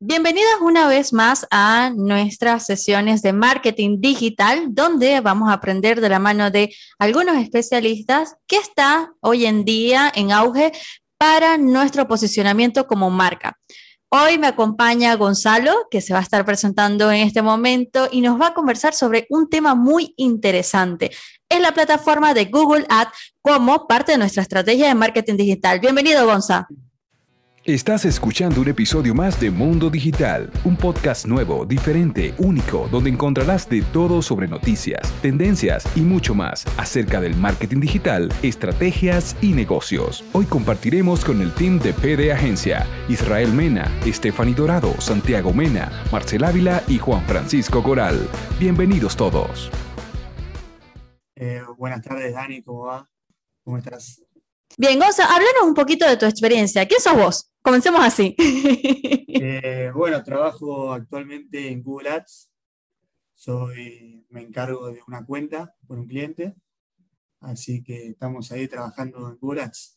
Bienvenidos una vez más a nuestras sesiones de marketing digital, donde vamos a aprender de la mano de algunos especialistas que está hoy en día en auge para nuestro posicionamiento como marca. Hoy me acompaña Gonzalo, que se va a estar presentando en este momento y nos va a conversar sobre un tema muy interesante. Es la plataforma de Google Ads como parte de nuestra estrategia de marketing digital. Bienvenido, Gonzalo. Estás escuchando un episodio más de Mundo Digital, un podcast nuevo, diferente, único, donde encontrarás de todo sobre noticias, tendencias y mucho más acerca del marketing digital, estrategias y negocios. Hoy compartiremos con el team de PD Agencia, Israel Mena, Stephanie Dorado, Santiago Mena, Marcel Ávila y Juan Francisco Coral. Bienvenidos todos. Eh, buenas tardes, Dani, ¿cómo va? ¿Cómo estás? Bien, Gonza, háblanos un poquito de tu experiencia. ¿Quién sos vos? Comencemos así. Eh, bueno, trabajo actualmente en Google Ads. Soy, me encargo de una cuenta por un cliente. Así que estamos ahí trabajando en Google Ads.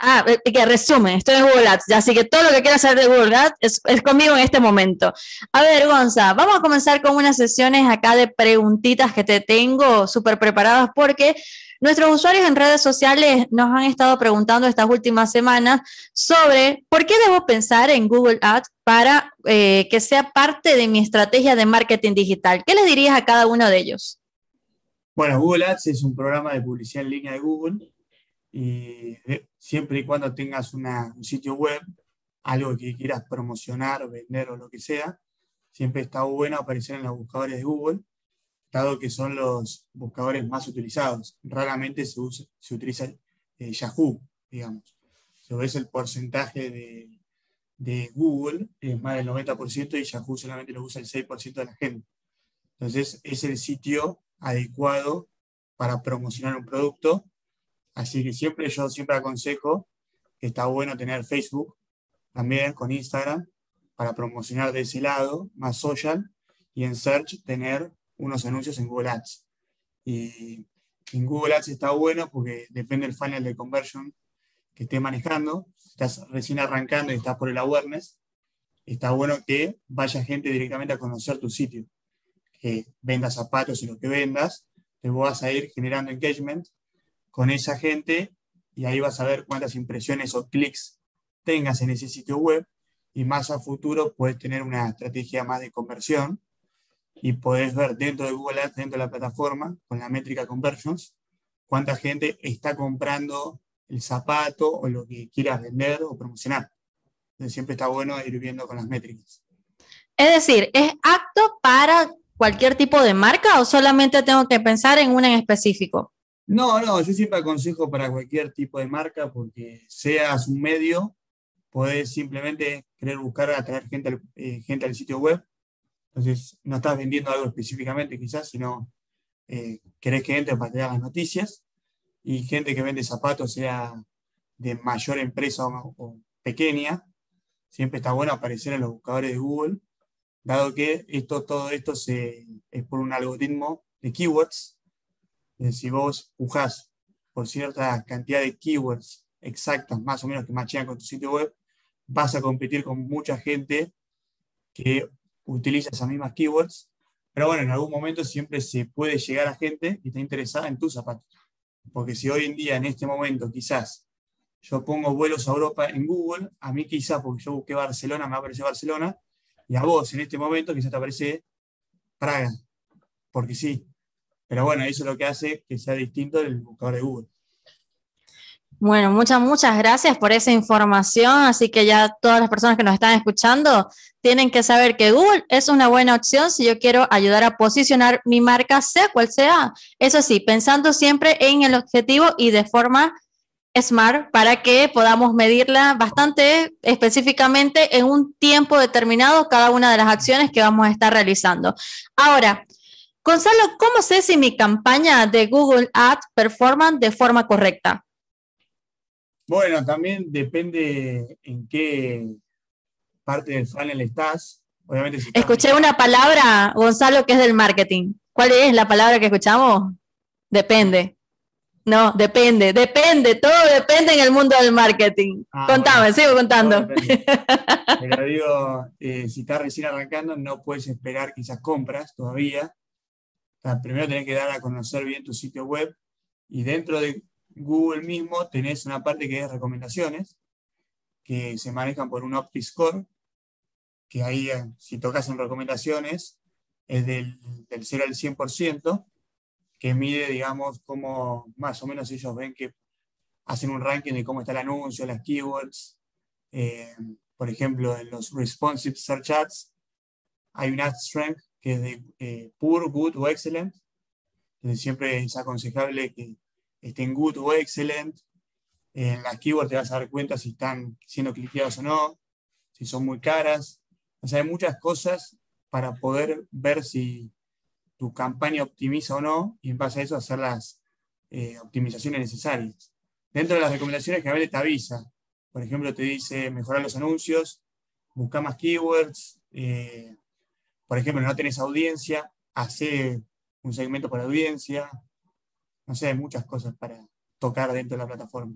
Ah, eh, que resume, estoy en Google Ads, así que todo lo que quieras saber de Google Ads es, es, conmigo en este momento. A ver, Gonza, vamos a comenzar con unas sesiones acá de preguntitas que te tengo súper preparadas porque Nuestros usuarios en redes sociales nos han estado preguntando estas últimas semanas sobre por qué debo pensar en Google Ads para eh, que sea parte de mi estrategia de marketing digital. ¿Qué les dirías a cada uno de ellos? Bueno, Google Ads es un programa de publicidad en línea de Google y siempre y cuando tengas una, un sitio web, algo que quieras promocionar vender o lo que sea, siempre está bueno aparecer en los buscadores de Google dado que son los buscadores más utilizados. Raramente se, se utiliza eh, Yahoo, digamos. Si ves el porcentaje de, de, Google, es más del 90% y Yahoo solamente lo usa el 6% de la gente. Entonces, es el sitio adecuado para promocionar un producto. Así que siempre yo siempre aconsejo que está bueno tener Facebook, también con Instagram, para promocionar de ese lado, más social, y en Search tener unos anuncios en Google Ads. Y en Google Ads está bueno porque depende del funnel de conversion que estés manejando. Si estás recién arrancando y estás por el awareness, está bueno que vaya gente directamente a conocer tu sitio. Que vendas zapatos y lo que vendas, te vas a ir generando engagement con esa gente y ahí vas a ver cuántas impresiones o clics tengas en ese sitio web y más a futuro puedes tener una estrategia más de conversión y podés ver dentro de Google Ads, dentro de la plataforma, con la métrica conversions, cuánta gente está comprando el zapato o lo que quieras vender o promocionar. Entonces siempre está bueno ir viendo con las métricas. Es decir, ¿es apto para cualquier tipo de marca o solamente tengo que pensar en una en específico? No, no, yo siempre aconsejo para cualquier tipo de marca porque seas un medio, podés simplemente querer buscar atraer gente eh, gente al sitio web entonces, no estás vendiendo algo específicamente quizás, sino eh, querés que entre para que las noticias y gente que vende zapatos, sea de mayor empresa o, pequeña, siempre está bueno aparecer en los buscadores de Google, dado que esto, todo esto se, es por un algoritmo de keywords. si vos pujás por cierta cantidad de keywords exactas, más o menos que machean con tu sitio web, vas a competir con mucha gente que utiliza esas mismas keywords, pero bueno, en algún momento siempre se puede llegar a gente que está interesada en tus zapatos. Porque si hoy en día, en este momento, quizás yo pongo vuelos a Europa en Google, a mí quizás, porque yo busqué Barcelona, me aparece Barcelona, y a vos en este momento quizás te aparece Praga, porque sí. Pero bueno, eso es lo que hace que sea distinto del buscador de Google. Bueno, muchas, muchas gracias por esa información. Así que ya todas las personas que nos están escuchando tienen que saber que Google es una buena opción si yo quiero ayudar a posicionar mi marca, sea cual sea. Eso sí, pensando siempre en el objetivo y de forma smart para que podamos medirla bastante específicamente en un tiempo determinado cada una de las acciones que vamos a estar realizando. Ahora, Gonzalo, ¿cómo sé si mi campaña de Google Ads performa de forma correcta? Bueno, también depende en qué parte del funnel estás. Obviamente, Escuché una palabra, Gonzalo, que es del marketing. ¿Cuál es la palabra que escuchamos? Depende. No, depende, depende, todo depende en el mundo del marketing. Ah, Contame, sigo contando. Pero digo, eh, si estás recién arrancando, no puedes esperar quizás compras todavía. primero tenés que dar a conocer bien tu sitio web y dentro de Google mismo tenés una parte que es recomendaciones, que se manejan por un OptiScore, que ahí eh, si tocas en recomendaciones es del, del 0 al 100%, que mide, digamos, cómo más o menos ellos ven que hacen un ranking de cómo está el anuncio, las keywords. Eh, por ejemplo, en los responsive search ads hay un ad strength que es de eh, poor, good o excellent. Entonces siempre es aconsejable que estén good o excellent. En las keywords te vas a dar cuenta si están siendo cliqueados o no, si son muy caras. O sea, hay muchas cosas para poder ver si tu campaña optimiza o no, y en base a eso hacer las eh, optimizaciones necesarias. Dentro de las recomendaciones, que a veces te avisa. Por ejemplo, te dice mejorar los anuncios, buscar más keywords. Eh, por ejemplo, no tenés audiencia, hace un segmento para audiencia. No sé, hay muchas cosas para tocar dentro de la plataforma.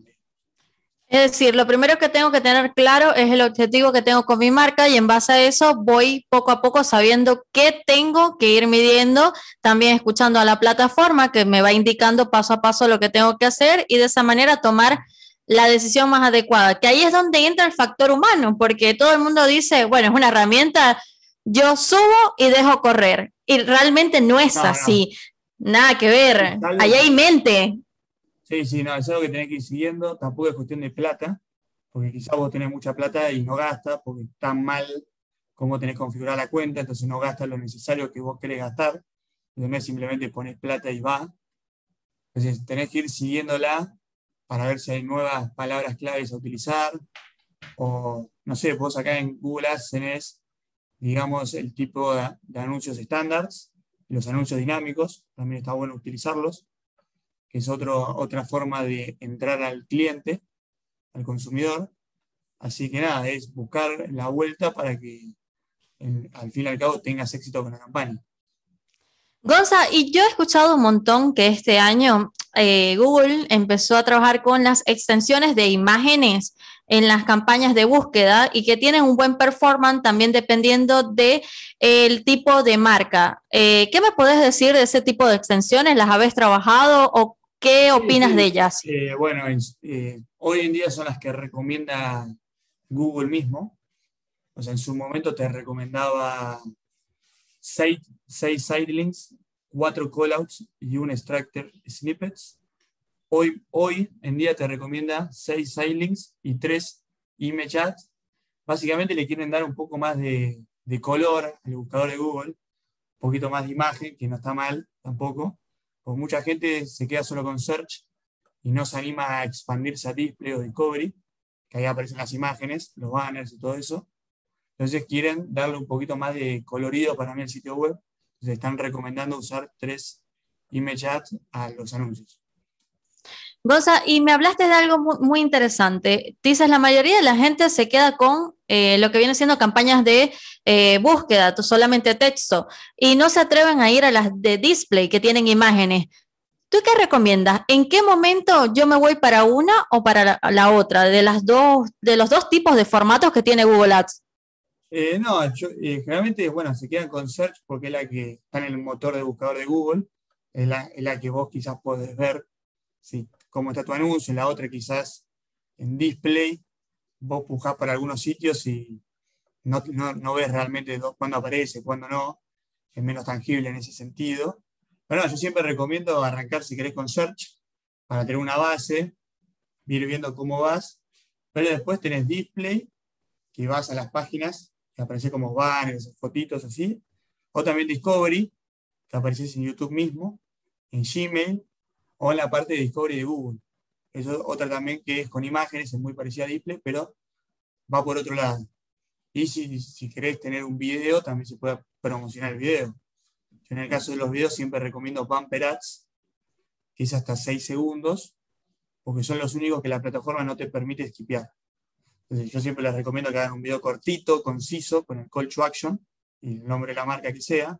Es decir, lo primero que tengo que tener claro es el objetivo que tengo con mi marca y en base a eso voy poco a poco sabiendo qué tengo que ir midiendo, también escuchando a la plataforma que me va indicando paso a paso lo que tengo que hacer y de esa manera tomar la decisión más adecuada, que ahí es donde entra el factor humano, porque todo el mundo dice, bueno, es una herramienta, yo subo y dejo correr, y realmente no es así, nada que ver, ahí hay mente, Sí, sí, no, es algo que tenés que ir siguiendo, tampoco es cuestión de plata, porque quizás vos tenés mucha plata y no gastas, porque está mal cómo tenés configurada la cuenta, entonces no gastas lo necesario que vos querés gastar, entonces simplemente pones plata y va. Entonces tenés que ir siguiéndola para ver si hay nuevas palabras claves a utilizar, o no sé, vos acá en Google Ads tenés, digamos, el tipo de, de anuncios estándares, los anuncios dinámicos, también está bueno utilizarlos que es otra forma de entrar al cliente, al consumidor. Así que nada, es buscar la vuelta para que al fin y al cabo tengas éxito con la campaña. Gonza, y yo he escuchado un montón que este año eh, Google empezó a trabajar con las extensiones de imágenes en las campañas de búsqueda y que tienen un buen performance también dependiendo del de, tipo de marca. Eh, ¿Qué me puedes decir de ese tipo de extensiones? ¿Las habéis trabajado o ¿Qué opinas de ellas? Eh, bueno, eh, hoy en día son las que recomienda Google mismo. O sea, en su momento te recomendaba seis, seis sidelinks, cuatro callouts y un extractor snippets. Hoy, hoy en día te recomienda seis sidelinks y tres image ads. Básicamente le quieren dar un poco más de, color al buscador de Google, un poquito más de imagen, que no está mal tampoco mucha gente se queda solo con search y no se anima a expandirse a display o discovery, que ahí aparecen las imágenes, los banners y todo eso. Entonces quieren darle un poquito más de colorido para mí al sitio web. Entonces están recomendando usar tres image ads a los anuncios. Goza, y me hablaste de algo muy, interesante. Dices, la mayoría de la gente se queda con eh, lo que viene siendo campañas de eh, búsqueda, solamente texto, y no se atreven a ir a las de display que tienen imágenes. ¿Tú qué recomiendas? ¿En qué momento yo me voy para una o para la, otra, de, las dos, de los dos tipos de formatos que tiene Google Ads? Eh, no, generalmente, bueno, se quedan con Search porque es la que está en el motor de buscador de Google, es la, es la que vos quizás podés ver si cómo está tu anuncio, en la otra quizás en display, vos pujás para algunos sitios y no, no, ves realmente cuándo aparece, cuándo no, es menos tangible en ese sentido. Pero no, yo siempre recomiendo arrancar si querés con Search para tener una base, ir viendo cómo vas, pero después tenés Display, que vas a las páginas, que aparece como banners, fotitos así, o también Discovery, que aparece en YouTube mismo, en Gmail, o en la parte de Discovery de Google. Eso es otra también que es con imágenes, es muy parecida a Display, pero va por otro lado. Y si, si querés tener un video, también se puede promocionar el video. Yo en el caso de los videos siempre recomiendo Bumper Ads, que es hasta 6 segundos, porque son los únicos que la plataforma no te permite skipear. Entonces yo siempre les recomiendo que hagan un video cortito, conciso, con el call to action y el nombre de la marca que sea,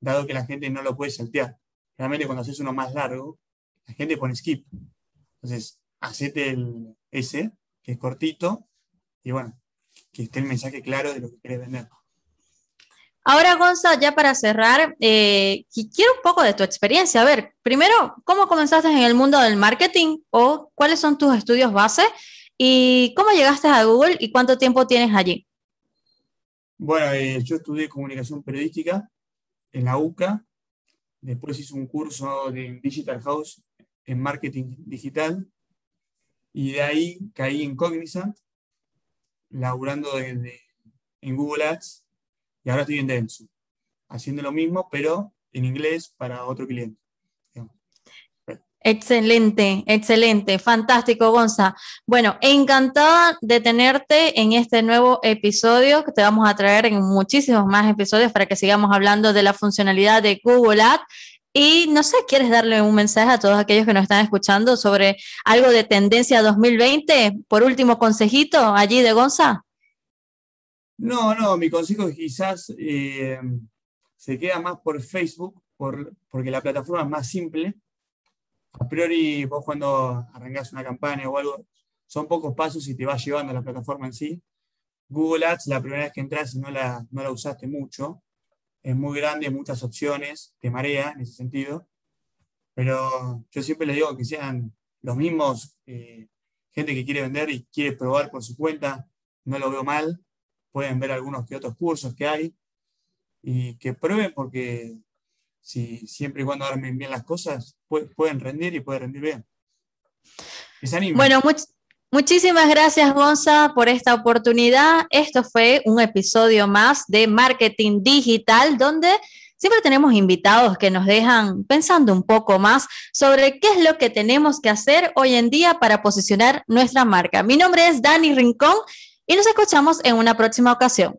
dado que la gente no lo puede saltear. Realmente cuando haces uno más largo, la gente pone skip. Entonces, hacete el S, que es cortito, y bueno, que esté el mensaje claro de lo que querés vender. Ahora, Gonza, ya para cerrar, eh, quiero un poco de tu experiencia. A ver, primero, ¿cómo comenzaste en el mundo del marketing o cuáles son tus estudios base? ¿Y cómo llegaste a Google y cuánto tiempo tienes allí? Bueno, eh, yo estudié comunicación periodística en la UCA, después hice un curso de Digital House en marketing digital y de ahí caí en Cognizant, laburando en Google Ads y ahora estoy en Denso, haciendo lo mismo, pero en inglés para otro cliente. Excelente, excelente, fantástico, Gonza. Bueno, encantada de tenerte en este nuevo episodio que te vamos a traer en muchísimos más episodios para que sigamos hablando de la funcionalidad de Google Ads. Y no sé, ¿quieres darle un mensaje a todos aquellos que nos están escuchando sobre algo de tendencia 2020? Por último, consejito allí de Gonza. No, no, mi consejo quizás eh, se queda más por Facebook, por, porque la plataforma es más simple. A priori, vos cuando arrancás una campaña o algo, son pocos pasos y te va llevando la plataforma en sí. Google Ads, la primera vez que entras no la, no la usaste mucho, es muy grande, muchas opciones, te marea en ese sentido. Pero yo siempre les digo que sean los mismos, eh, gente que quiere vender y quiere probar por su cuenta, no lo veo mal pueden ver algunos que otros cursos que hay y que prueben porque si siempre y cuando armen bien las cosas, pueden rendir y pueden rendir bien. Bueno, muchísimas gracias Gonza por esta oportunidad. Esto fue un episodio más de Marketing Digital donde siempre tenemos invitados que nos dejan pensando un poco más sobre qué es lo que tenemos que hacer hoy en día para posicionar nuestra marca. Mi nombre es Dani Rincón y nos escuchamos en una próxima ocasión.